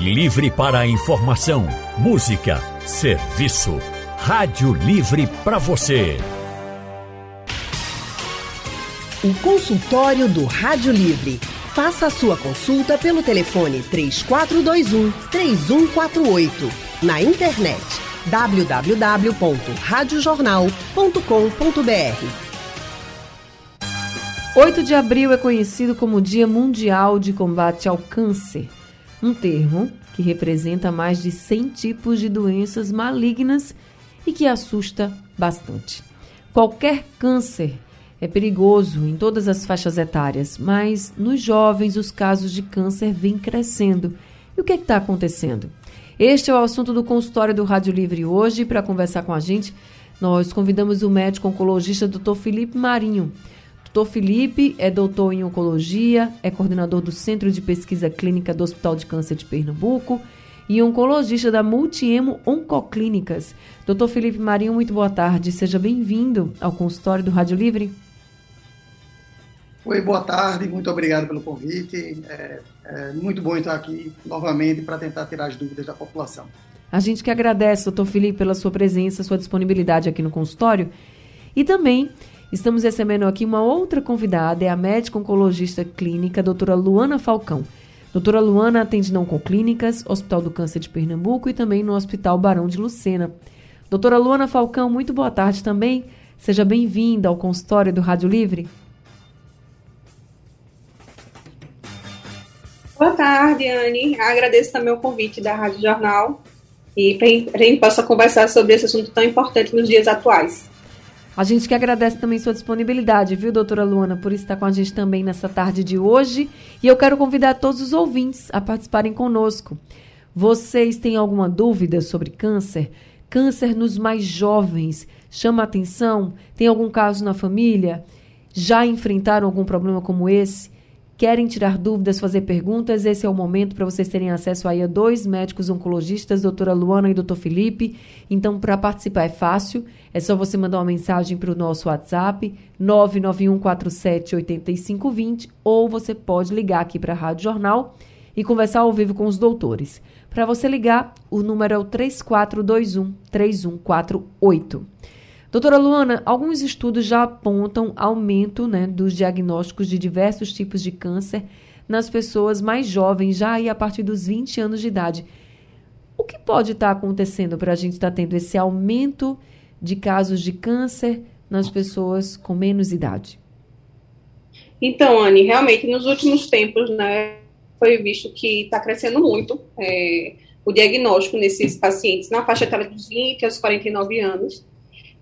Livre para informação, música, serviço. Rádio Livre para você. O consultório do Rádio Livre. Faça a sua consulta pelo telefone 3421 3148. Na internet www.radiojornal.com.br. 8 de abril é conhecido como Dia Mundial de Combate ao Câncer, um termo que representa mais de 100 tipos de doenças malignas e que assusta bastante. Qualquer câncer é perigoso em todas as faixas etárias, mas nos jovens os casos de câncer vêm crescendo. E o que é está acontecendo? Este é o assunto do consultório do Rádio Livre hoje. Para conversar com a gente, nós convidamos o médico oncologista Dr. Felipe Marinho. Dr. Felipe é doutor em oncologia, é coordenador do Centro de Pesquisa Clínica do Hospital de Câncer de Pernambuco e oncologista da Multiemo Oncoclínicas. Dr. Felipe Marinho, muito boa tarde. Seja bem-vindo ao consultório do Rádio Livre. Oi, boa tarde, muito obrigado pelo convite. É, é muito bom estar aqui novamente para tentar tirar as dúvidas da população. A gente que agradece, doutor Felipe, pela sua presença, sua disponibilidade aqui no consultório. E também estamos recebendo aqui uma outra convidada, é a médica oncologista clínica, doutora Luana Falcão. Doutora Luana atende não com clínicas, Hospital do Câncer de Pernambuco e também no Hospital Barão de Lucena. Doutora Luana Falcão, muito boa tarde também. Seja bem-vinda ao consultório do Rádio Livre. Boa tarde, Anne. Agradeço também o convite da Rádio Jornal e para a gente possa conversar sobre esse assunto tão importante nos dias atuais. A gente que agradece também sua disponibilidade, viu, doutora Luana, por estar com a gente também nessa tarde de hoje. E eu quero convidar todos os ouvintes a participarem conosco. Vocês têm alguma dúvida sobre câncer? Câncer nos mais jovens chama atenção? Tem algum caso na família? Já enfrentaram algum problema como esse? Querem tirar dúvidas, fazer perguntas, esse é o momento para vocês terem acesso aí a dois médicos oncologistas, doutora Luana e doutor Felipe. Então, para participar é fácil, é só você mandar uma mensagem para o nosso WhatsApp, 991478520, ou você pode ligar aqui para a Rádio Jornal e conversar ao vivo com os doutores. Para você ligar, o número é o 3421 3148. Doutora Luana, alguns estudos já apontam aumento né, dos diagnósticos de diversos tipos de câncer nas pessoas mais jovens, já aí a partir dos 20 anos de idade. O que pode estar acontecendo para a gente estar tendo esse aumento de casos de câncer nas pessoas com menos idade? Então, Anne, realmente nos últimos tempos, né, foi visto que está crescendo muito é, o diagnóstico nesses pacientes na faixa etária dos 20 aos 49 anos.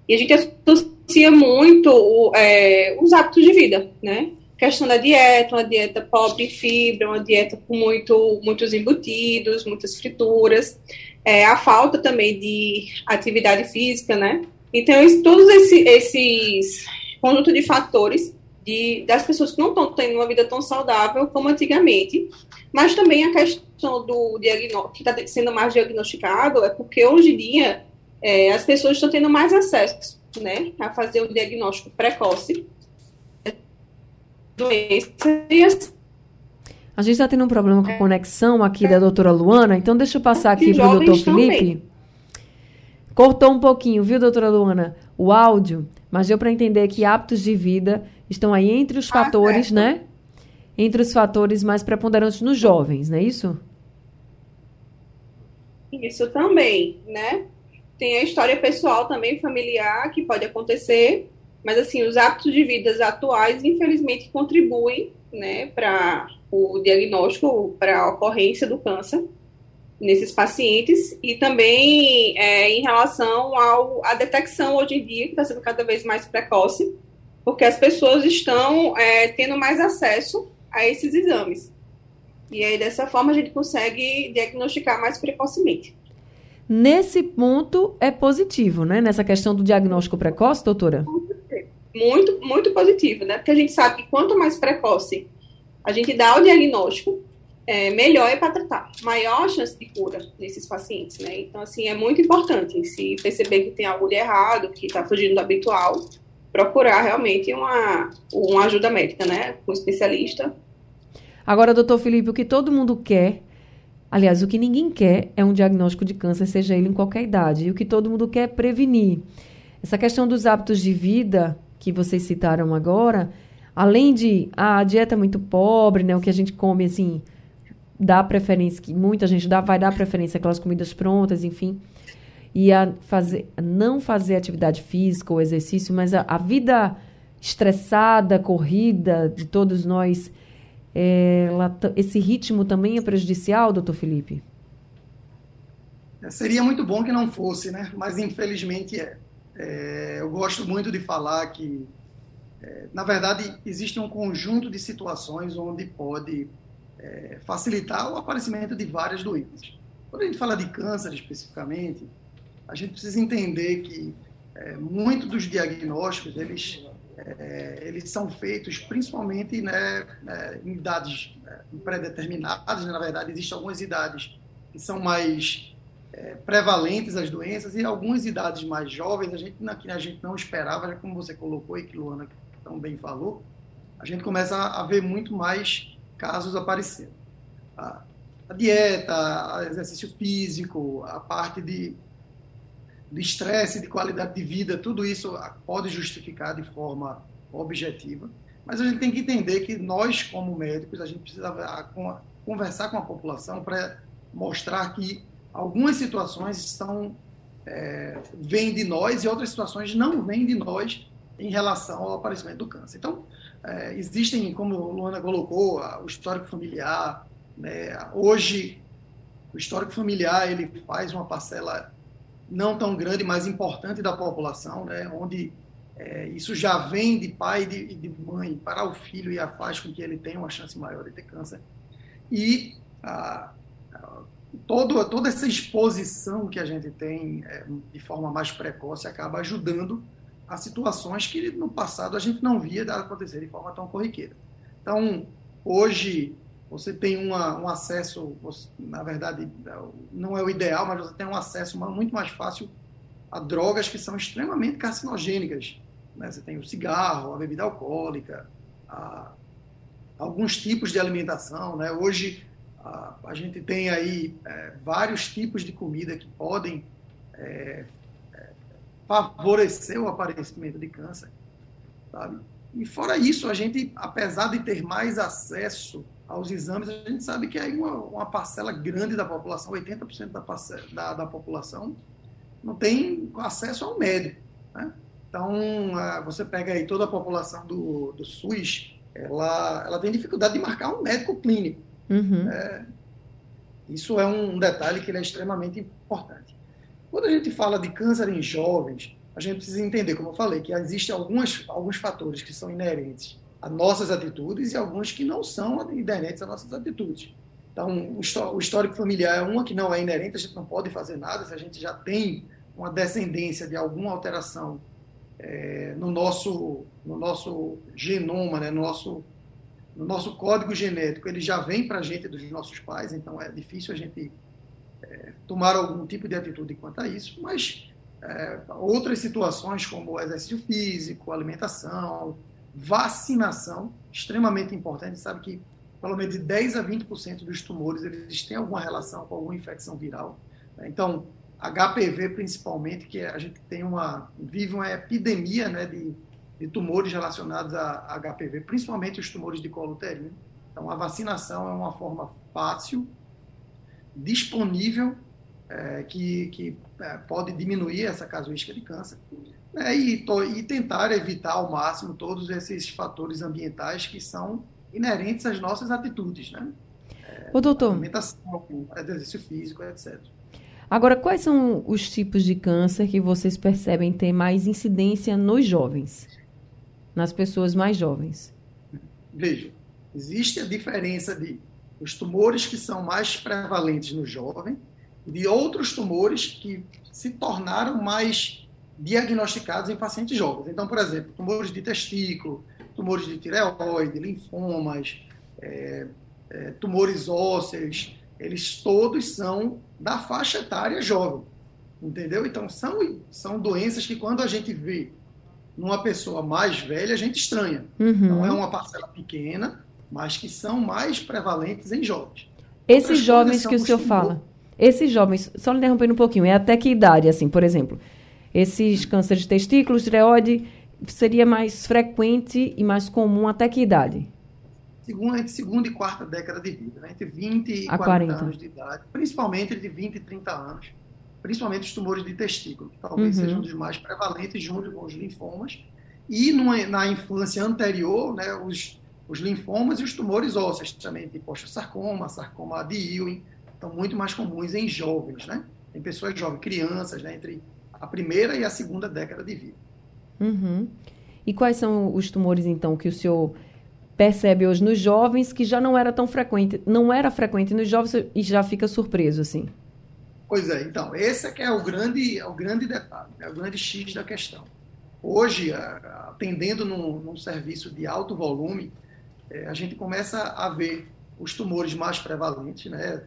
E a gente associa muito é, os hábitos de vida, né? Questão da dieta, uma dieta pobre em fibra, uma dieta com muito, muitos embutidos, muitas frituras, é, a falta também de atividade física, né? Então, todos esse, esses conjunto de fatores de, das pessoas que não estão tendo uma vida tão saudável como antigamente, mas também a questão do diagnóstico, que está sendo mais diagnosticado, é porque hoje em dia é, as pessoas estão tendo mais acesso né, a fazer o diagnóstico precoce doença a gente está tendo um problema com a conexão aqui da doutora Luana, então deixa eu passar aqui para o doutor Felipe. Também. Cortou um pouquinho, viu, doutora Luana, o áudio, mas deu para entender que hábitos de vida estão aí entre os ah, fatores, né? Entre os fatores mais preponderantes nos jovens, não é isso? Isso também, né? Tem a história pessoal também, familiar, que pode acontecer, mas assim, os hábitos de vida atuais, infelizmente, contribuem né, para o diagnóstico, para a ocorrência do câncer nesses pacientes e também é, em relação à detecção hoje em dia, que está sendo cada vez mais precoce, porque as pessoas estão é, tendo mais acesso a esses exames. E aí, dessa forma, a gente consegue diagnosticar mais precocemente. Nesse ponto é positivo, né? Nessa questão do diagnóstico precoce, doutora? Muito, muito positivo, né? Porque a gente sabe que quanto mais precoce a gente dá o diagnóstico, é, melhor é para tratar, maior a chance de cura nesses pacientes, né? Então, assim, é muito importante, se perceber que tem algo de errado, que está fugindo do habitual, procurar realmente uma, uma ajuda médica, né? Com um especialista. Agora, doutor Felipe, o que todo mundo quer Aliás, o que ninguém quer é um diagnóstico de câncer, seja ele em qualquer idade. E o que todo mundo quer é prevenir. Essa questão dos hábitos de vida que vocês citaram agora, além de ah, a dieta é muito pobre, né, o que a gente come assim, dá preferência, que muita gente dá, vai dar preferência àquelas comidas prontas, enfim. E a fazer, não fazer atividade física ou exercício, mas a, a vida estressada, corrida de todos nós é, esse ritmo também é prejudicial, doutor Felipe? É, seria muito bom que não fosse, né? Mas infelizmente é. é eu gosto muito de falar que, é, na verdade, existe um conjunto de situações onde pode é, facilitar o aparecimento de várias doenças. Quando a gente fala de câncer especificamente, a gente precisa entender que é, muito dos diagnósticos eles é, eles são feitos principalmente né, é, em idades é, pré-determinadas. Né? Na verdade, existem algumas idades que são mais é, prevalentes as doenças e algumas idades mais jovens, a gente, que a gente não esperava, como você colocou e que Luana também falou, a gente começa a, ver muito mais casos aparecendo. A dieta, o exercício físico, a parte de de estresse, de qualidade de vida, tudo isso pode justificar de forma objetiva, mas a gente tem que entender que nós, como médicos, a gente precisa conversar com a população para mostrar que algumas situações estão é, vêm de nós e outras situações não vêm de nós em relação ao aparecimento do câncer. Então, é, existem, como a Luana colocou, o histórico familiar. Né? Hoje, o histórico familiar ele faz uma parcela não tão grande, mas importante da população, né, onde é, isso já vem de pai e de, de, mãe para o filho e faz com que ele tenha uma chance maior de ter câncer. E a, a, todo, toda essa exposição que a gente tem é, de forma mais precoce acaba ajudando a situações que no passado a gente não via acontecer de forma tão corriqueira. Então, hoje, você tem uma, um acesso, na verdade, não é o ideal, mas você tem um acesso muito mais fácil a drogas que são extremamente carcinogênicas. Né? Você tem o cigarro, a bebida alcoólica, a, alguns tipos de alimentação. Né? Hoje, a, a gente tem aí é, vários tipos de comida que podem é, é, favorecer o aparecimento de câncer. Sabe? E fora isso, a gente, apesar de ter mais acesso aos exames, a gente sabe que aí uma, uma parcela grande da população, 80% da, parcela, da, da, população, não tem acesso ao médico. Né? Então, você pega aí toda a população do, do SUS, ela, ela tem dificuldade de marcar um médico clínico. Uhum. É, isso é um detalhe que é extremamente importante. Quando a gente fala de câncer em jovens, a gente precisa entender, como eu falei, que existem algumas, alguns fatores que são inerentes a nossas atitudes e alguns que não são inerentes às nossas atitudes. Então, o histórico familiar é uma que não é inerente, a gente não pode fazer nada se a gente já tem uma descendência de alguma alteração é, no, nosso, no nosso genoma, né, no, nosso, no nosso código genético, ele já vem para a gente dos nossos pais, então é difícil a gente é, tomar algum tipo de atitude quanto a isso, mas é, outras situações como exercício físico, alimentação, vacinação, extremamente importante. sabe que pelo menos de 10 a 20% dos tumores eles têm alguma relação com alguma infecção viral. Né? Então, HPV principalmente, que a gente tem uma vive uma epidemia né, de, de tumores relacionados a HPV, principalmente os tumores de colo uterino. Então, a vacinação é uma forma fácil, disponível, é, que, que é, pode diminuir essa casuística de câncer né, e, e tentar evitar ao máximo todos esses fatores ambientais que são inerentes às nossas atitudes, né? É, Ô, doutor. Alimentação, exercício físico, etc. Agora, quais são os tipos de câncer que vocês percebem ter mais incidência nos jovens? Nas pessoas mais jovens? Veja, existe a diferença de os tumores que são mais prevalentes no jovem e de outros tumores que se tornaram mais diagnosticados em pacientes jovens. Então, por exemplo, tumores de testículo, tumores de tireoide, linfomas, é, é, tumores ósseos, eles todos são da faixa etária jovem, entendeu? Então, são, são doenças que quando a gente vê numa pessoa mais velha, a gente estranha. Uhum. Não é uma parcela pequena, mas que são mais prevalentes em jovens. Esses jovens que o senhor fala, esses jovens, só lhe interrompendo um pouquinho, é até que idade, assim, por exemplo, esses cânceres de testículos, tireoide, seria mais frequente e mais comum até que idade? Segunda, entre segunda e quarta década de vida, né? entre 20 e 40, 40, anos de idade, principalmente entre 20 e 30 anos, principalmente os tumores de testículo, que talvez uhum. sejam um dos mais prevalentes junto com os linfomas, e numa, na infância anterior, né, os, os linfomas e os tumores ósseos também, tipo sarcoma, sarcoma de Ewing, estão muito mais comuns em jovens, né? Em pessoas jovens, crianças, né? Entre a primeira e a segunda década de vida. Uhum. E quais são os tumores, então, que o senhor percebe hoje nos jovens que já não era tão frequente, não era frequente nos jovens e já fica surpreso, assim? Pois é, então, esse é que é o grande, é o grande detalhe, é o grande X da questão. Hoje, atendendo num, num serviço de alto volume, é, a gente começa a ver os tumores mais prevalentes, né?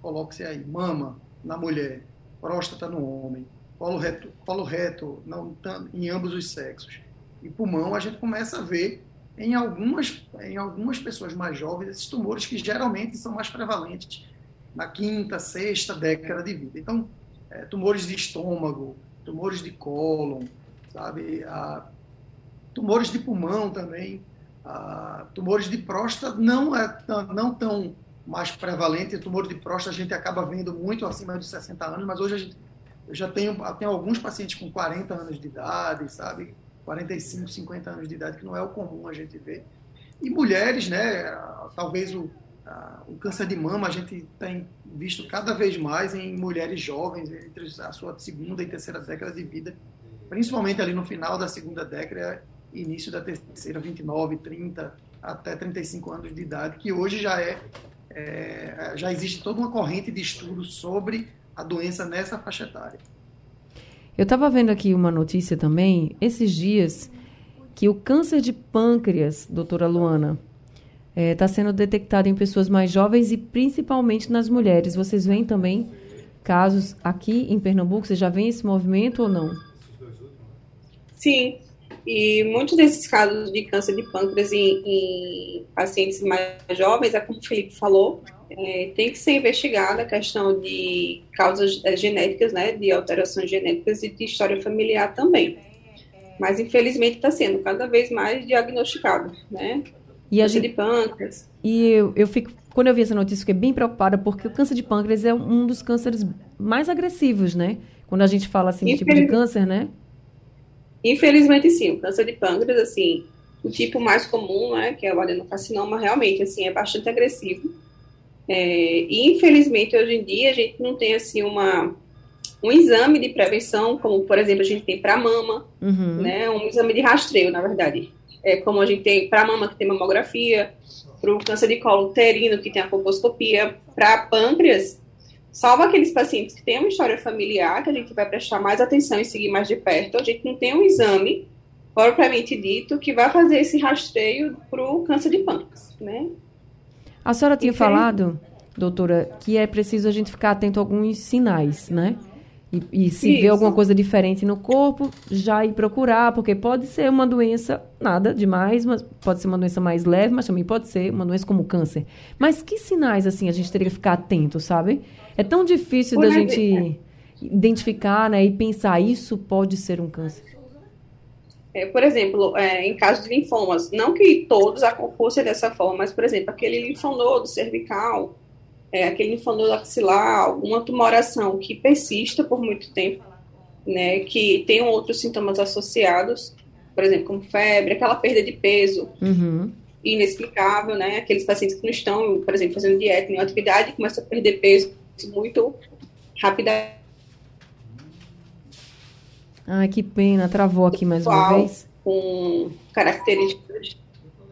Coloque-se aí mama na mulher, próstata no homem, colo reto, colo reto não, em ambos os sexos. E pulmão, a gente começa a ver em algumas, em algumas pessoas mais jovens esses tumores que geralmente são mais prevalentes na quinta, sexta década de vida. Então, é, tumores de estômago, tumores de cólon, sabe? Tumores de pulmão também, tumores de próstata não é não tão mais prevalente. Tumor de próstata a gente acaba vendo muito acima de 60 anos, mas hoje a gente eu já tenho, tenho alguns pacientes com 40 anos de idade, sabe? 45, 50 anos de idade, que não é o comum a gente ver. E mulheres, né? Talvez o, a, o câncer de mama a gente tem visto cada vez mais em mulheres jovens, entre a sua segunda e terceira década de vida, principalmente ali no final da segunda década, início da terceira, 29, 30, até 35 anos de idade, que hoje já é, é já existe toda uma corrente de estudos sobre a doença nessa faixa etária. Eu estava vendo aqui uma notícia também, esses dias, que o câncer de pâncreas, doutora Luana, está é, tá sendo detectado em pessoas mais jovens e principalmente nas mulheres. Vocês veem também casos aqui em Pernambuco? Você já vê esse movimento ou não? Sim, e muitos desses casos de câncer de pâncreas em, em pacientes mais jovens, é como o Felipe falou, é, tem que ser investigada a questão de causas é, genéticas, né, de alterações genéticas e de história familiar também. Mas infelizmente está sendo cada vez mais diagnosticado, né? E a gente, de pâncreas. E eu, eu fico, quando eu vi essa notícia, fiquei bem preocupada porque o câncer de pâncreas é um dos cânceres mais agressivos, né? Quando a gente fala assim de tipo de câncer, né? Infelizmente sim, o câncer de pâncreas, assim, o tipo mais comum, né, que é o adenocarcinoma, realmente, assim, é bastante agressivo é, e infelizmente hoje em dia a gente não tem assim uma um exame de prevenção, como por exemplo a gente tem para mama, uhum. né, um exame de rastreio, na verdade, é como a gente tem para mama que tem mamografia, para o câncer de colo uterino que tem a colposcopia, para pâncreas, salvo aqueles pacientes que têm uma história familiar que a gente vai prestar mais atenção e seguir mais de perto, a gente não tem um exame propriamente dito que vai fazer esse rastreio para o câncer de pâncreas, né? A senhora tinha falado, doutora, que é preciso a gente ficar atento a alguns sinais, né? E, e se Isso. vê alguma coisa diferente no corpo, já ir procurar, porque pode ser uma doença, nada demais, mas pode ser uma doença mais leve, mas também pode ser uma doença como câncer. Mas que sinais, assim, a gente teria que ficar atento, sabe? É tão difícil Por da gente identificar, né, e pensar, isso pode ser um câncer. É, por exemplo, é, em caso de linfomas, não que todos fossem dessa forma, mas, por exemplo, aquele linfonodo cervical, é, aquele linfonodo axilar, alguma tumoração que persista por muito tempo, né, que tem outros sintomas associados, por exemplo, como febre, aquela perda de peso uhum. inexplicável, né, aqueles pacientes que não estão, por exemplo, fazendo dieta, em atividade, começam a perder peso muito rapidamente Ai, que pena, travou aqui mais uma vez. Com características.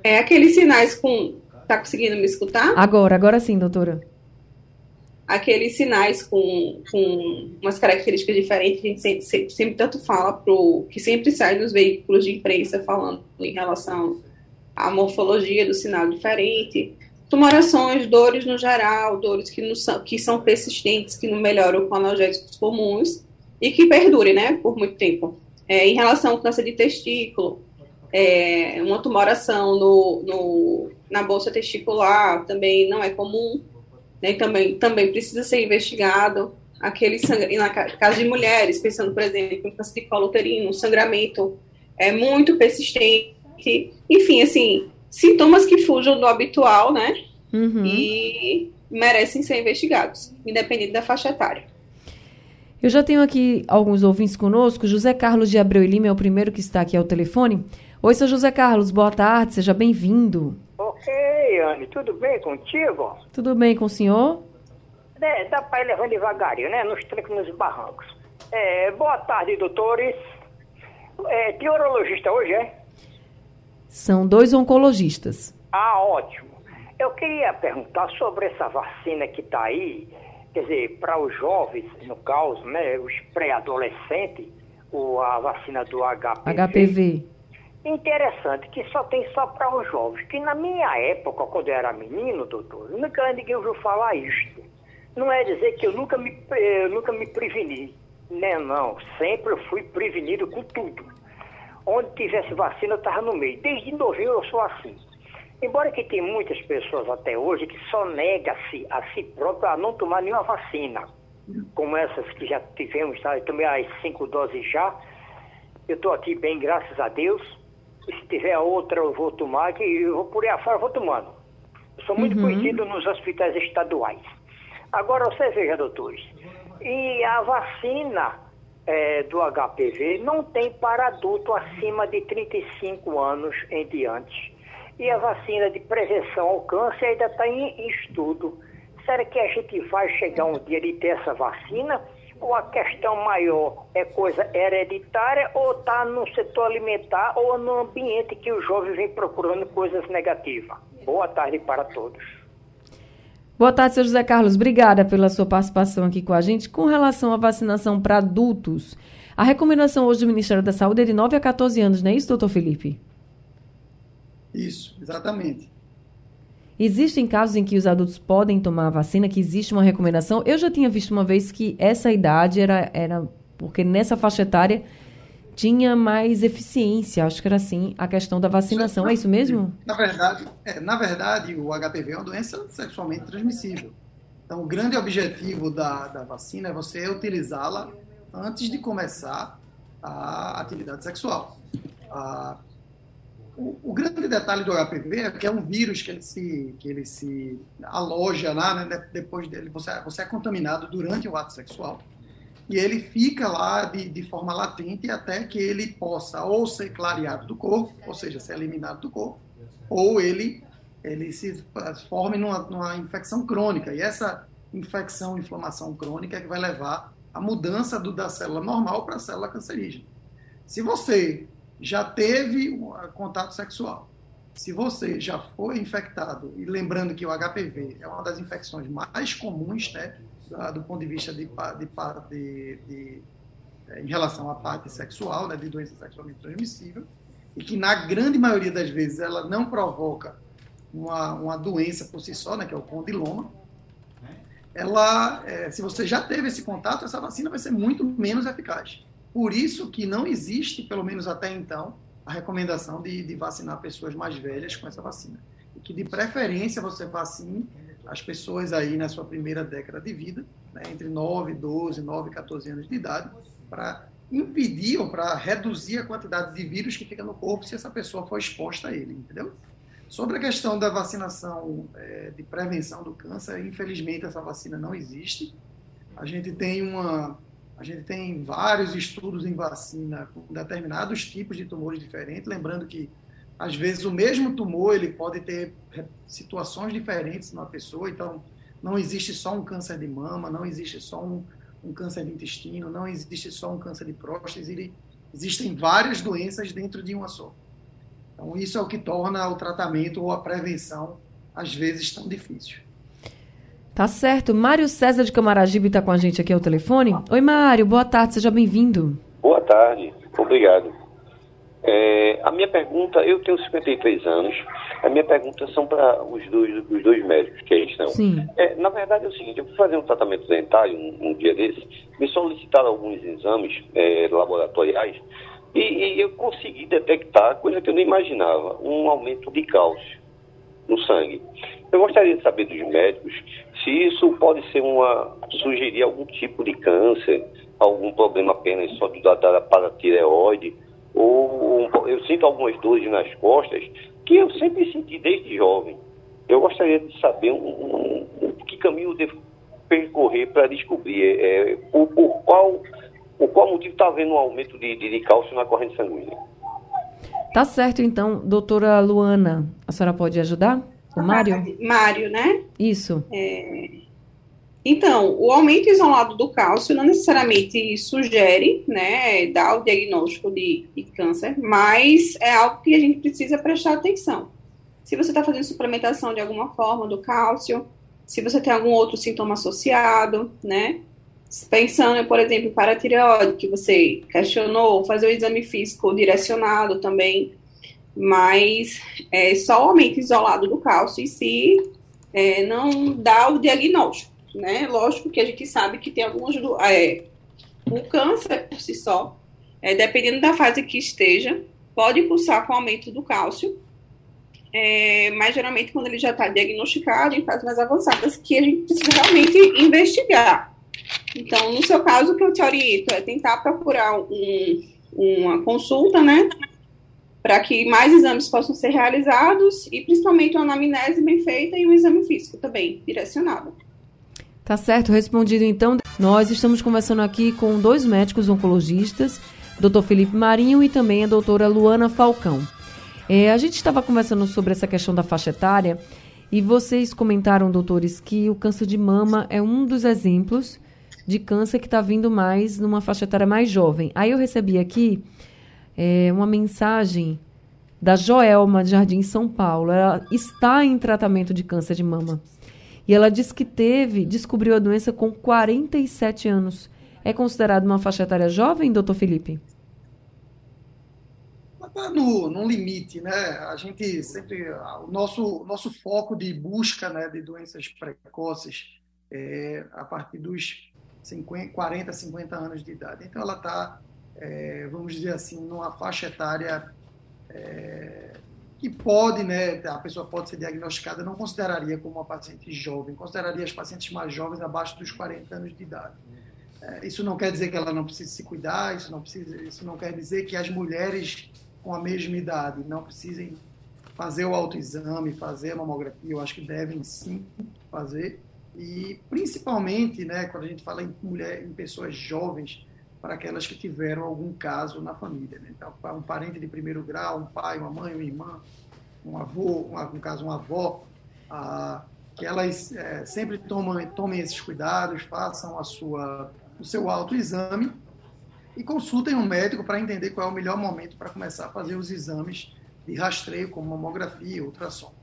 É aqueles sinais com. Tá conseguindo me escutar? Agora, agora sim, doutora. Aqueles sinais com, com umas características diferentes, a gente sempre, sempre, sempre tanto fala pro. que sempre sai nos veículos de imprensa falando em relação à morfologia do sinal diferente. Tumorações, dores no geral, dores que, não são, que são persistentes, que não melhoram com analgésicos comuns e que perdure, né, por muito tempo. É, em relação ao câncer de testículo, é, uma tumoração no, no, na bolsa testicular também não é comum, né, também, também precisa ser investigado. Aquele sangue, na caso de mulheres, pensando, por exemplo, em câncer de colo uterino, sangramento é muito persistente. Enfim, assim, sintomas que fujam do habitual, né? Uhum. E merecem ser investigados, independente da faixa etária. Eu já tenho aqui alguns ouvintes conosco. José Carlos de Abreu e Lima é o primeiro que está aqui ao telefone. Oi, seu José Carlos, boa tarde, seja bem-vindo. Ok, Anne, tudo bem contigo? Tudo bem com o senhor? É, dá para ir levando devagarinho, né? Nos trancos nos barrancos. É, boa tarde, doutores. É, tem urologista hoje, é? São dois oncologistas. Ah, ótimo. Eu queria perguntar sobre essa vacina que está aí, quer dizer, para os jovens, no caso, né, os pré-adolescentes, a vacina do HPV. HPV. Interessante que só tem só para os jovens. Que na minha época, quando eu era menino, doutor, nunca ninguém ouviu falar isto. Não é dizer que eu nunca me, eu nunca me preveni. Né, não. Sempre eu fui prevenido com tudo. Onde tivesse vacina, eu estava no meio. Desde novinho eu sou assim. Embora que tem muitas pessoas até hoje que só nega-se a si próprio a não tomar nenhuma vacina. Como essas que já tivemos, tá? Eu tomei as cinco doses já. Eu estou aqui bem, graças a Deus. E se tiver outra, eu vou tomar, que eu vou por aí afora, eu vou tomando. Eu sou muito uhum. conhecido nos hospitais estaduais. Agora, você veja, doutores, e a vacina é, do HPV não tem para adulto acima de 35 anos em diante. E a vacina de prevenção ao câncer ainda está em estudo. Será que a gente vai chegar um dia de ter essa vacina? Ou a questão maior é coisa hereditária ou está no setor alimentar ou no ambiente que o jovem vem procurando coisas negativas? Boa tarde para todos. Boa tarde, seu José Carlos. Obrigada pela sua participação aqui com a gente. Com relação à vacinação para adultos, a recomendação hoje do Ministério da Saúde é de 9 a 14 anos, não é isso, doutor Felipe? Isso, exatamente. Existem casos em que os adultos podem tomar a vacina, que existe uma recomendação. Eu já tinha visto uma vez que essa idade era, era porque nessa faixa etária tinha mais eficiência, acho que era assim, a questão da vacinação. É isso mesmo? Na verdade, é, na verdade, o HPV é uma doença sexualmente transmissível. Então, o grande objetivo da, da vacina é você utilizá-la antes de começar a atividade sexual. A, o, grande detalhe do HPV é que é um vírus que ele se, que ele se aloja lá, né, depois dele, você, você é contaminado durante o ato sexual e ele fica lá de, de forma latente até que ele possa ou ser clareado do corpo, ou seja, ser eliminado do corpo, ou ele, ele se forme numa, numa infecção crônica. E essa infecção, inflamação crônica é que vai levar à mudança do, da célula normal para a célula cancerígena. Se você já teve um contato sexual, se você já foi infectado, e lembrando que o HPV é uma das infecções mais comuns, né, do ponto de vista de, de, de, de é, em relação à parte sexual, né, de doença sexualmente transmissível, e que na grande maioria das vezes ela não provoca uma, uma doença por si só, né, que é o condiloma, ela, é, se você já teve esse contato, essa vacina vai ser muito menos eficaz. Por isso que não existe, pelo menos até então, a recomendação de, de vacinar pessoas mais velhas com essa vacina. E que, de preferência, você vacine as pessoas aí na sua primeira década de vida, né, entre 9, 12, 9 e 14 anos de idade, para impedir ou para reduzir a quantidade de vírus que fica no corpo se essa pessoa for exposta a ele, entendeu? Sobre a questão da vacinação é, de prevenção do câncer, infelizmente essa vacina não existe. A gente tem uma, a gente tem vários estudos em vacina com determinados tipos de tumores diferentes, lembrando que às vezes o mesmo tumor ele pode ter situações diferentes na pessoa, então não existe só um câncer de mama, não existe só um, um câncer de intestino, não existe só um câncer de próstata, existem várias doenças dentro de uma só. Então isso é o que torna o tratamento ou a prevenção às vezes tão difícil. Tá certo. Mário César de Camaragibe está com a gente aqui ao telefone. Oi, Mário, boa tarde, seja bem-vindo. Boa tarde, obrigado. É, a minha pergunta, eu tenho 53 anos, a minha pergunta são para os dois, os dois médicos que aí estão. Sim. É, na verdade é o seguinte, eu fui fazer um tratamento dentário um, um dia desses, me solicitaram alguns exames é, laboratoriais e, e, eu consegui detectar, coisa que eu não imaginava, um aumento de cálcio no sangue. Eu gostaria de saber dos médicos se isso pode ser uma sugerir algum tipo de câncer, algum problema apenas só da, da paratireoide, ou eu sinto algumas dores nas costas que eu sempre senti desde jovem. Eu gostaria de saber um, um, um que caminho eu devo percorrer para descobrir é, por, por, qual, por qual motivo está havendo um aumento de, de, de cálcio na corrente sanguínea. Tá certo, então, doutora Luana, a senhora pode ajudar? O Mário? Mário, né? Isso. É... Então, o aumento isolado do cálcio não necessariamente sugere, né, dar o diagnóstico de, de câncer, mas é algo que a gente precisa prestar atenção. Se você está fazendo suplementação de alguma forma do cálcio, se você tem algum outro sintoma associado, né? Pensando, por exemplo, para a tireoide, que você questionou, fazer o exame físico direcionado também, mas é, só o aumento isolado do cálcio em si é, não dá o diagnóstico, né? Lógico que a gente sabe que tem algumas do, é, o câncer por si só, é, dependendo da fase que esteja, pode pulsar com aumento do cálcio, é, mas geralmente quando ele já está diagnosticado em fases mais avançadas, que a gente precisa realmente investigar. Então, no seu caso, o que eu te oriento é tentar procurar um, uma consulta, né? Para que mais exames possam ser realizados e principalmente uma anamnese bem feita e um exame físico também direcionado. Tá certo, respondido então. Nós estamos conversando aqui com dois médicos oncologistas, Dr. Felipe Marinho e também a doutora Luana Falcão. É, a gente estava conversando sobre essa questão da faixa etária e vocês comentaram, doutores, que o câncer de mama é um dos exemplos de câncer que está vindo mais numa faixa etária mais jovem. Aí eu recebi aqui é, uma mensagem da Joelma de Jardim São Paulo. Ela está em tratamento de câncer de mama. E ela disse que teve, descobriu a doença com 47 anos. É considerado uma faixa etária jovem, doutor Felipe? está no, no limite, né? A gente sempre, o nosso, nosso foco de busca né, de doenças precoces é a partir dos 50, 40, 50 anos de idade. Então ela está, é, vamos dizer assim, numa faixa etária é, que pode, né, a pessoa pode ser diagnosticada, não consideraria como uma paciente jovem, consideraria as pacientes mais jovens abaixo dos 40 anos de idade. É, isso não quer dizer que ela não precise se cuidar, isso não, precisa, isso não quer dizer que as mulheres com a mesma idade não precisem fazer o autoexame, fazer a mamografia, eu acho que devem sim fazer. E principalmente, né, quando a gente fala em mulher, em pessoas jovens, para aquelas que tiveram algum caso na família. Né? Então, um parente de primeiro grau, um pai, uma mãe, uma irmã, um avô, um, no caso, uma avó, ah, que elas é, sempre tomam, tomem esses cuidados, façam a sua, o seu autoexame e consultem um médico para entender qual é o melhor momento para começar a fazer os exames de rastreio, como mamografia ultrassom.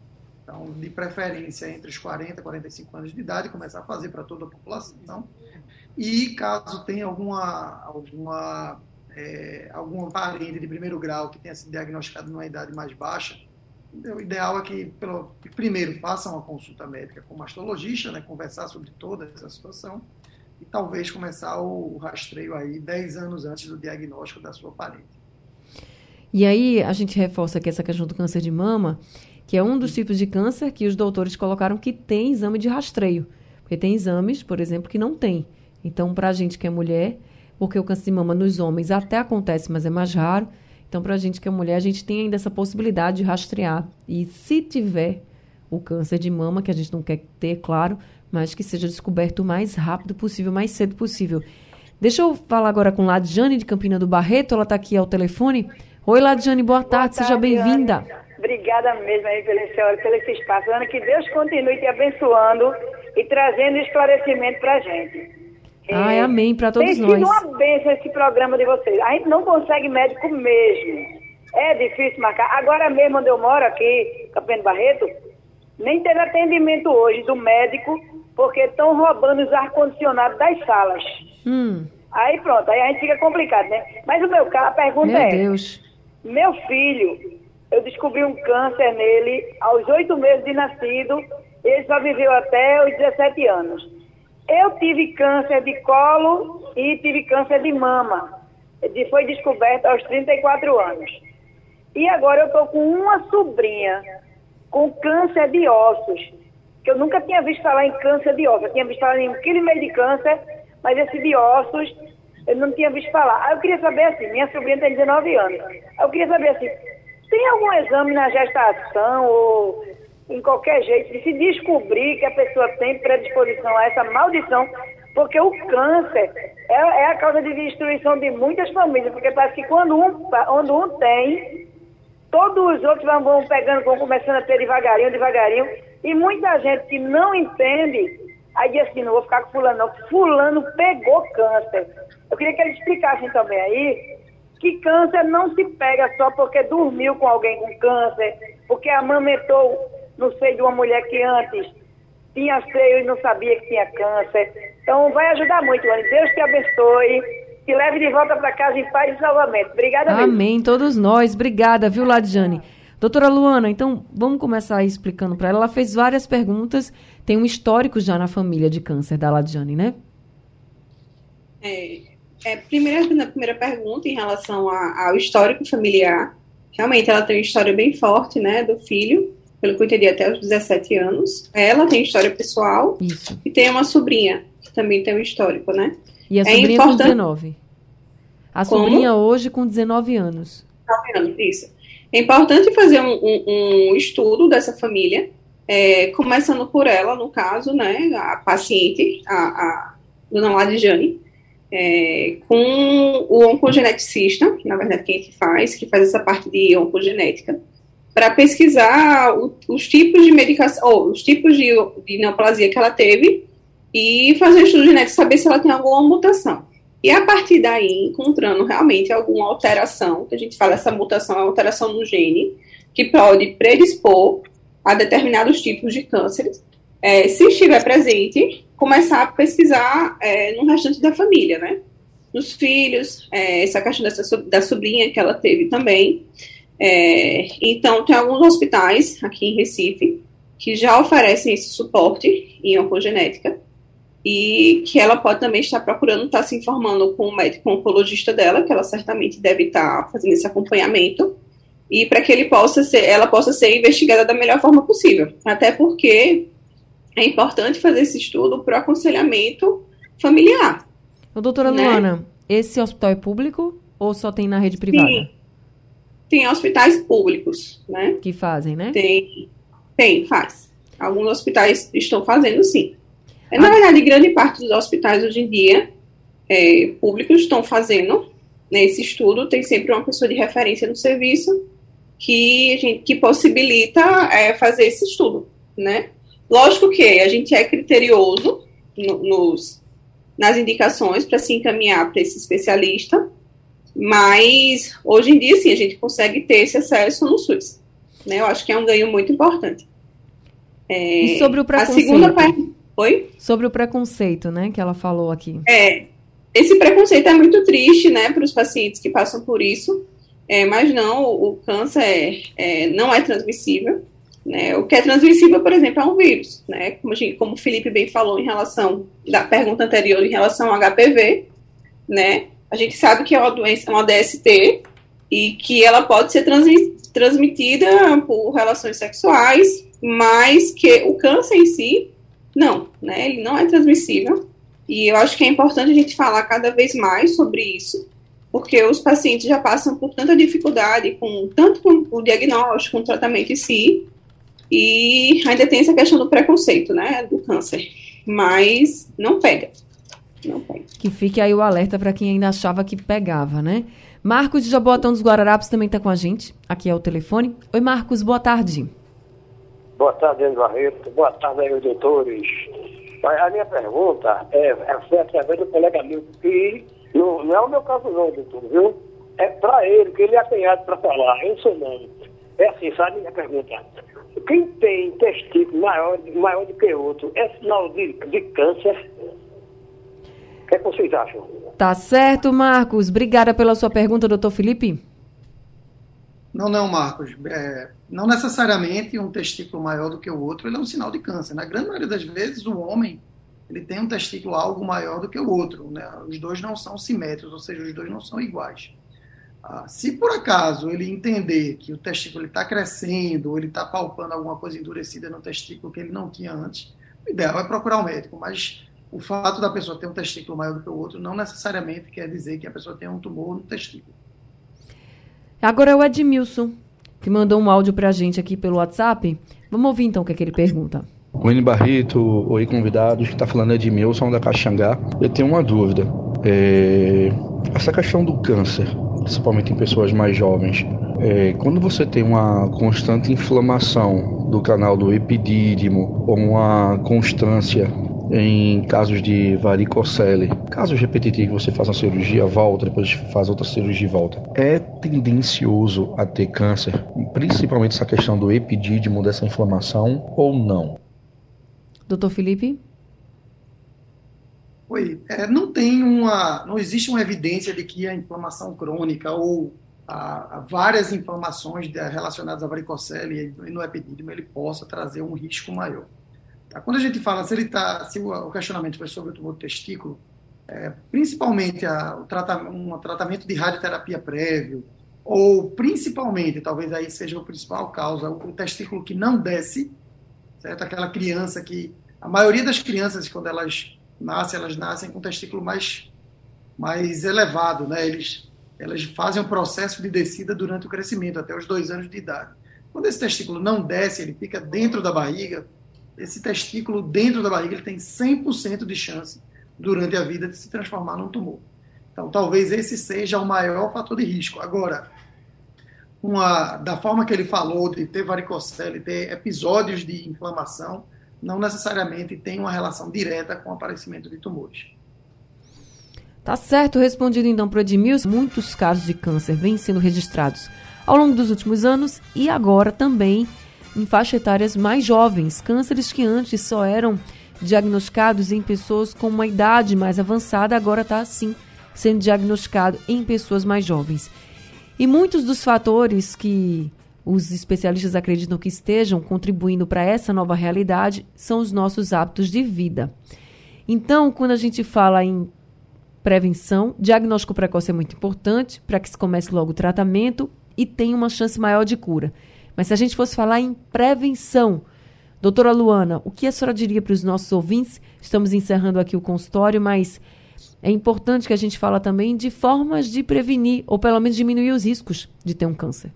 Então, de preferência entre os 40 e 45 anos de idade, começar a fazer para toda a população. E caso tenha alguma, alguma, é, algum parente de primeiro grau que tenha sido diagnosticado numa idade mais baixa, o ideal é que, pelo, primeiro, façam uma consulta médica com o mastologista, né, conversar sobre toda essa situação, e talvez começar o rastreio aí 10 anos antes do diagnóstico da sua parente. E aí a gente reforça aqui essa questão do câncer de mama, que é um dos tipos de câncer que os doutores colocaram que tem exame de rastreio. Porque tem exames, por exemplo, que não tem. Então, para a gente que é mulher, porque o câncer de mama nos homens até acontece, mas é mais raro. Então, para a gente que é mulher, a gente tem ainda essa possibilidade de rastrear. E se tiver o câncer de mama, que a gente não quer ter, claro, mas que seja descoberto o mais rápido possível, mais cedo possível. Deixa eu falar agora com Ladjane de Campina do Barreto, ela está aqui ao telefone. Oi, Ladjane, boa, boa tarde, tarde, seja bem-vinda. Obrigada mesmo aí pela senhora, pelo esse espaço. Ana, que Deus continue te abençoando e trazendo esclarecimento para a gente. Ai, é, amém, para todos tem nós. Tem sido uma bênção esse programa de vocês. A gente não consegue médico mesmo. É difícil marcar. Agora mesmo, onde eu moro aqui, Campina do Barreto, nem teve atendimento hoje do médico, porque estão roubando os ar-condicionados das salas. Hum. Aí pronto, aí a gente fica complicado, né? Mas o meu caso, a pergunta meu é: Deus. Meu filho, eu descobri um câncer nele aos oito meses de nascido, ele só viveu até os 17 anos. Eu tive câncer de colo e tive câncer de mama. Foi descoberto aos 34 anos. E agora eu estou com uma sobrinha com câncer de ossos. Que eu nunca tinha visto falar em câncer de ossos. Eu tinha visto falar em um quilo e meio de câncer, mas esse de ossos eu não tinha visto falar. Aí eu queria saber assim, minha sobrinha tem 19 anos. Aí eu queria saber assim, tem algum exame na gestação ou em qualquer jeito de se descobrir que a pessoa tem predisposição a essa maldição? Porque o câncer é, é a causa de destruição de muitas famílias, porque parece que quando um, quando um tem, todos os outros vão, pegando, vão começando a ter devagarinho, devagarinho, e muita gente que não entende, aí diz assim, não vou ficar com fulano não, fulano pegou câncer. Eu queria que eles explicassem também aí que câncer não se pega só porque dormiu com alguém com câncer, porque amamentou no seio de uma mulher que antes tinha seio e não sabia que tinha câncer. Então vai ajudar muito, Anne. Deus te abençoe. Te leve de volta para casa em paz e salvamento. Obrigada Amém, mesmo. todos nós. Obrigada, viu, Ladiane? Doutora Luana, então vamos começar explicando para ela. Ela fez várias perguntas, tem um histórico já na família de câncer da Ladiane, né? É, é, primeira, na primeira pergunta, em relação a, ao histórico familiar, realmente ela tem uma história bem forte, né, do filho, pelo que eu entendi, até os 17 anos. Ela tem história pessoal Isso. e tem uma sobrinha, que também tem um histórico, né? E a é sobrinha importante... com 19. A Como? sobrinha hoje com 19 anos. 19 anos, isso. É importante fazer um, um, um estudo dessa família, é, começando por ela, no caso, né, a paciente, a, a dona Ladjane, é, com o oncogeneticista, que na verdade quem é que faz, que faz essa parte de oncogenética, para pesquisar o, os tipos de medicação, ou os tipos de, de neoplasia que ela teve e fazer estudo genético, saber se ela tem alguma mutação. E a partir daí, encontrando realmente alguma alteração, que a gente fala essa mutação é alteração no gene, que pode predispor a determinados tipos de cânceres, é, se estiver presente, começar a pesquisar é, no restante da família, né? Nos filhos, é, essa questão dessa, da sobrinha que ela teve também. É, então, tem alguns hospitais aqui em Recife que já oferecem esse suporte em oncogenética e que ela pode também estar procurando estar se informando com o médico oncologista dela, que ela certamente deve estar fazendo esse acompanhamento, e para que ele possa ser, ela possa ser investigada da melhor forma possível. Até porque é importante fazer esse estudo para o aconselhamento familiar. Ô, doutora né? Luana, esse hospital é público ou só tem na rede privada? Sim. Tem hospitais públicos, né? Que fazem, né? Tem, tem, faz. Alguns hospitais estão fazendo sim. É, na verdade, grande parte dos hospitais hoje em dia é, públicos estão fazendo né, esse estudo, tem sempre uma pessoa de referência no serviço que, gente, que possibilita é, fazer esse estudo, né? Lógico que a gente é criterioso no, nos, nas indicações para se encaminhar para esse especialista, mas hoje em dia, sim, a gente consegue ter esse acesso no SUS. Né? Eu acho que é um ganho muito importante. É, e sobre o preconceito? A segunda parte... Oi? Sobre o preconceito, né, que ela falou aqui. É, esse preconceito é muito triste, né, para os pacientes que passam por isso, é, mas não, o câncer é, é, não é transmissível, né? O que é transmissível, por exemplo, é um vírus, né? Como, gente, como o Felipe bem falou em relação da pergunta anterior em relação ao HPV, né? A gente sabe que é uma doença, uma DST, e que ela pode ser transmitida por relações sexuais, mas que o câncer em si, não, né? Ele não é transmissível. E eu acho que é importante a gente falar cada vez mais sobre isso, porque os pacientes já passam por tanta dificuldade com tanto com o diagnóstico, com o tratamento em si, e ainda tem essa questão do preconceito, né, do câncer. Mas não pega. Não pega. Que fique aí o alerta para quem ainda achava que pegava, né? Marcos de Jaboatão dos Guararapes também está com a gente. Aqui é o telefone. Oi, Marcos, boa tarde. Boa tarde, André Barreto. Boa tarde aí, doutores. A minha pergunta é, é, foi através do colega meu, que não, não é o meu caso não, doutor, viu? É para ele, que ele é apanhado para falar. Eu sou não. É assim, sabe a minha pergunta? Quem tem testículo maior, maior do que outro é sinal de, de câncer? O que, é que vocês acham? Tá certo, Marcos. Obrigada pela sua pergunta, doutor Felipe. Não, não, Marcos. É, não necessariamente um testículo maior do que o outro ele é um sinal de câncer. Na grande maioria das vezes, o homem ele tem um testículo algo maior do que o outro. Né? Os dois não são simétricos, ou seja, os dois não são iguais. Ah, se por acaso ele entender que o testículo está crescendo, ou ele está palpando alguma coisa endurecida no testículo que ele não tinha antes, o ideal é procurar um médico, mas o fato da pessoa ter um testículo maior do que o outro não necessariamente quer dizer que a pessoa tem um tumor no testículo. Agora é o Edmilson, que mandou um áudio para a gente aqui pelo WhatsApp. Vamos ouvir então o que, é que ele pergunta. Wayne Barreto, oi convidados, que está falando é Edmilson da Caxangá. Eu tenho uma dúvida. É... Essa questão do câncer, principalmente em pessoas mais jovens, é... quando você tem uma constante inflamação do canal do epidídimo ou uma constância em casos de varicocele, casos repetitivos, você faz uma cirurgia, volta, depois faz outra cirurgia e volta. É tendencioso a ter câncer, principalmente essa questão do epidídimo, dessa inflamação, ou não? Doutor Felipe? Oi, é, não tem uma, não existe uma evidência de que a inflamação crônica ou a, a várias inflamações relacionadas à varicocele e no epidídimo ele possa trazer um risco maior. Tá? Quando a gente fala, se ele tá, se o, o questionamento foi sobre o tumor do testículo, é, principalmente a, o tratamento, um tratamento de radioterapia prévio, ou principalmente, talvez aí seja a principal causa, o, o testículo que não desce, certo? Aquela criança que, a maioria das crianças, quando elas nascem, elas nascem com o testículo mais, mais elevado, né? Eles, elas fazem um processo de descida durante o crescimento, até os dois anos de idade. Quando esse testículo não desce, ele fica dentro da barriga, esse testículo dentro da barriga ele tem 100% de chance durante a vida de se transformar num tumor. Então, talvez esse seja o maior fator de risco. Agora, uma, da forma que ele falou de ter varicocele, ter episódios de inflamação, não necessariamente tem uma relação direta com o aparecimento de tumores. Tá certo, respondido então para o Edmilson, muitos casos de câncer vêm sendo registrados ao longo dos últimos anos e agora também em faixas etárias mais jovens, cânceres que antes só eram diagnosticados em pessoas com uma idade mais avançada, agora está sim sendo diagnosticado em pessoas mais jovens. E muitos dos fatores que os especialistas acreditam que estejam contribuindo para essa nova realidade são os nossos hábitos de vida. Então, quando a gente fala em prevenção, diagnóstico precoce é muito importante para que se comece logo o tratamento e tenha uma chance maior de cura. Mas se a gente fosse falar em prevenção, doutora Luana, o que a senhora diria para os nossos ouvintes? Estamos encerrando aqui o consultório, mas é importante que a gente fala também de formas de prevenir, ou pelo menos diminuir os riscos de ter um câncer.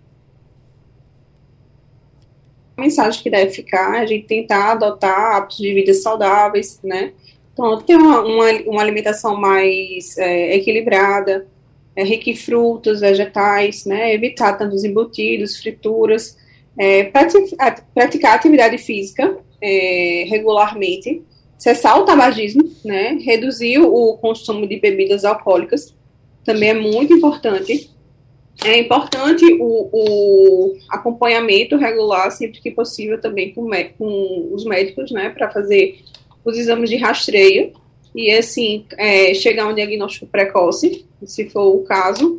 Mensagem que deve ficar a gente tentar adotar hábitos de vida saudáveis, né? Então, ter uma, uma, uma alimentação mais é, equilibrada, é, rica em frutas, vegetais, né? Evitar tantos embutidos, frituras, é, praticar, praticar atividade física é, regularmente, cessar o tabagismo, né, reduzir o consumo de bebidas alcoólicas, também é muito importante. É importante o, o acompanhamento regular, sempre que possível, também com, com os médicos, né, para fazer os exames de rastreio e, assim, é, chegar a um diagnóstico precoce, se for o caso,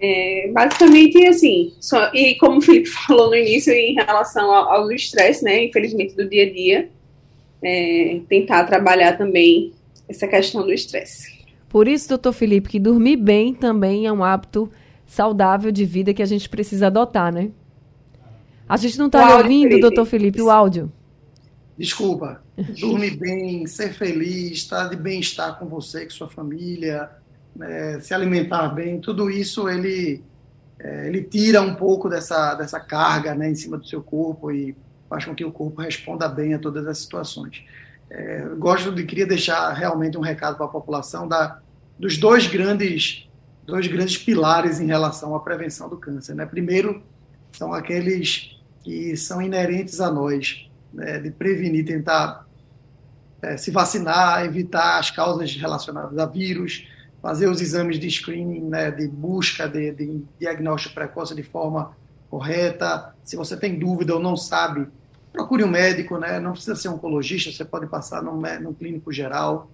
é, basicamente, assim, só, e como o Felipe falou no início, em relação ao, estresse, né, infelizmente, do dia a dia, é, tentar trabalhar também essa questão do estresse. Por isso, doutor Felipe, que dormir bem também é um hábito saudável de vida que a gente precisa adotar, né? A gente não está ouvindo, doutor Felipe, o áudio. Desculpa. Dormir bem, ser feliz, estar de bem-estar com você, com sua família, é, se alimentar bem, tudo isso ele, é, ele tira um pouco dessa, dessa carga né, em cima do seu corpo e faz com que o corpo responda bem a todas as situações. É, gosto de queria deixar realmente um recado para a população da, dos dois grandes dois grandes pilares em relação à prevenção do câncer. Né? Primeiro são aqueles que são inerentes a nós, né, de prevenir, tentar é, se vacinar, evitar as causas relacionadas a vírus, fazer os exames de screening, né, de busca de, de, diagnóstico precoce de forma correta. Se você tem dúvida ou não sabe, procure um médico, né? Não precisa ser oncologista, você pode passar num, num clínico geral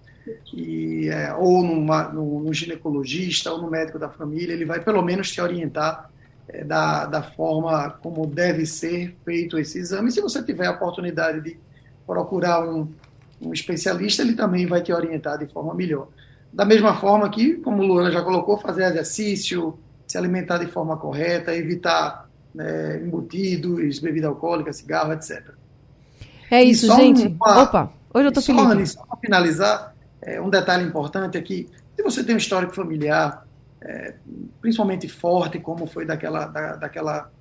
e é, ou numa, num, num, ginecologista ou no médico da família. Ele vai pelo menos te orientar é, da, da forma como deve ser feito esse exame. Se você tiver a oportunidade de procurar um, um especialista, ele também vai te orientar de forma melhor. Da mesma forma que, como o Luana já colocou, fazer exercício, se alimentar de forma correta, evitar né, embutidos, bebida alcoólica, cigarro, etc. É isso, gente. Uma, Opa, hoje eu tô só, Anny, só para finalizar, é, um detalhe importante é que se você tem um histórico familiar, é, principalmente forte, como foi daquela, da, daquela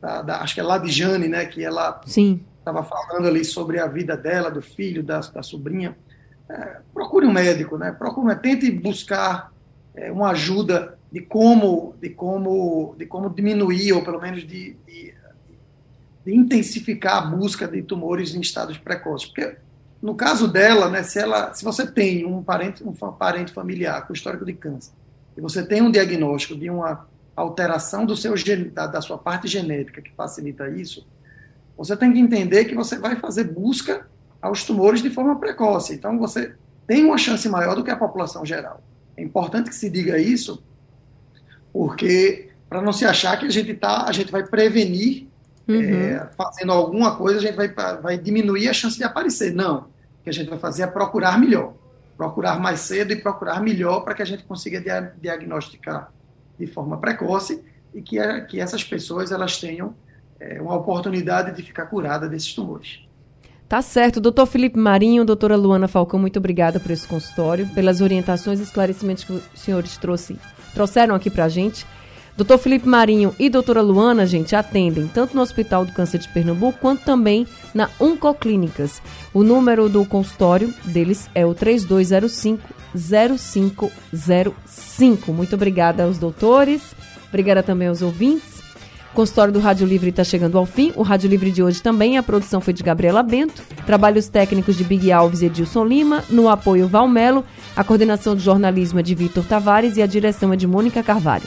da, da, acho que é Ladjane, né, que ela estava falando ali sobre a vida dela, do filho, da, da sobrinha, é, procure um médico, né, procure, tente buscar é, uma ajuda de como, de como, de como diminuir ou pelo menos de, de, de intensificar a busca de tumores em estados precoces, porque no caso dela, né, se ela, se você tem um parente, um parente familiar com histórico de câncer e você tem um diagnóstico de uma alteração do seu da, da sua parte genética que facilita isso, você tem que entender que você vai fazer busca aos tumores de forma precoce. Então você tem uma chance maior do que a população geral. É importante que se diga isso, porque para não se achar que a gente tá, a gente vai prevenir uhum. é, fazendo alguma coisa, a gente vai, vai diminuir a chance de aparecer. Não. Que a gente vai fazer é procurar melhor. Procurar mais cedo e procurar melhor para que a gente consiga dia, diagnosticar de forma precoce e que, que essas pessoas elas tenham é, uma oportunidade de ficar curada desses tumores. Tá certo. Doutor Felipe Marinho, doutora Luana Falcão, muito obrigada por esse consultório, pelas orientações e esclarecimentos que os senhores trouxe, trouxeram aqui para a gente. Doutor Felipe Marinho e doutora Luana, gente, atendem tanto no Hospital do Câncer de Pernambuco quanto também na Oncoclínicas. O número do consultório deles é o 3205-0505. Muito obrigada aos doutores, obrigada também aos ouvintes. O consultório do Rádio Livre está chegando ao fim. O Rádio Livre de hoje também, a produção foi de Gabriela Bento, trabalhos técnicos de Big Alves e Edilson Lima, no apoio Valmelo, a coordenação de jornalismo é de Vitor Tavares e a direção é de Mônica Carvalho.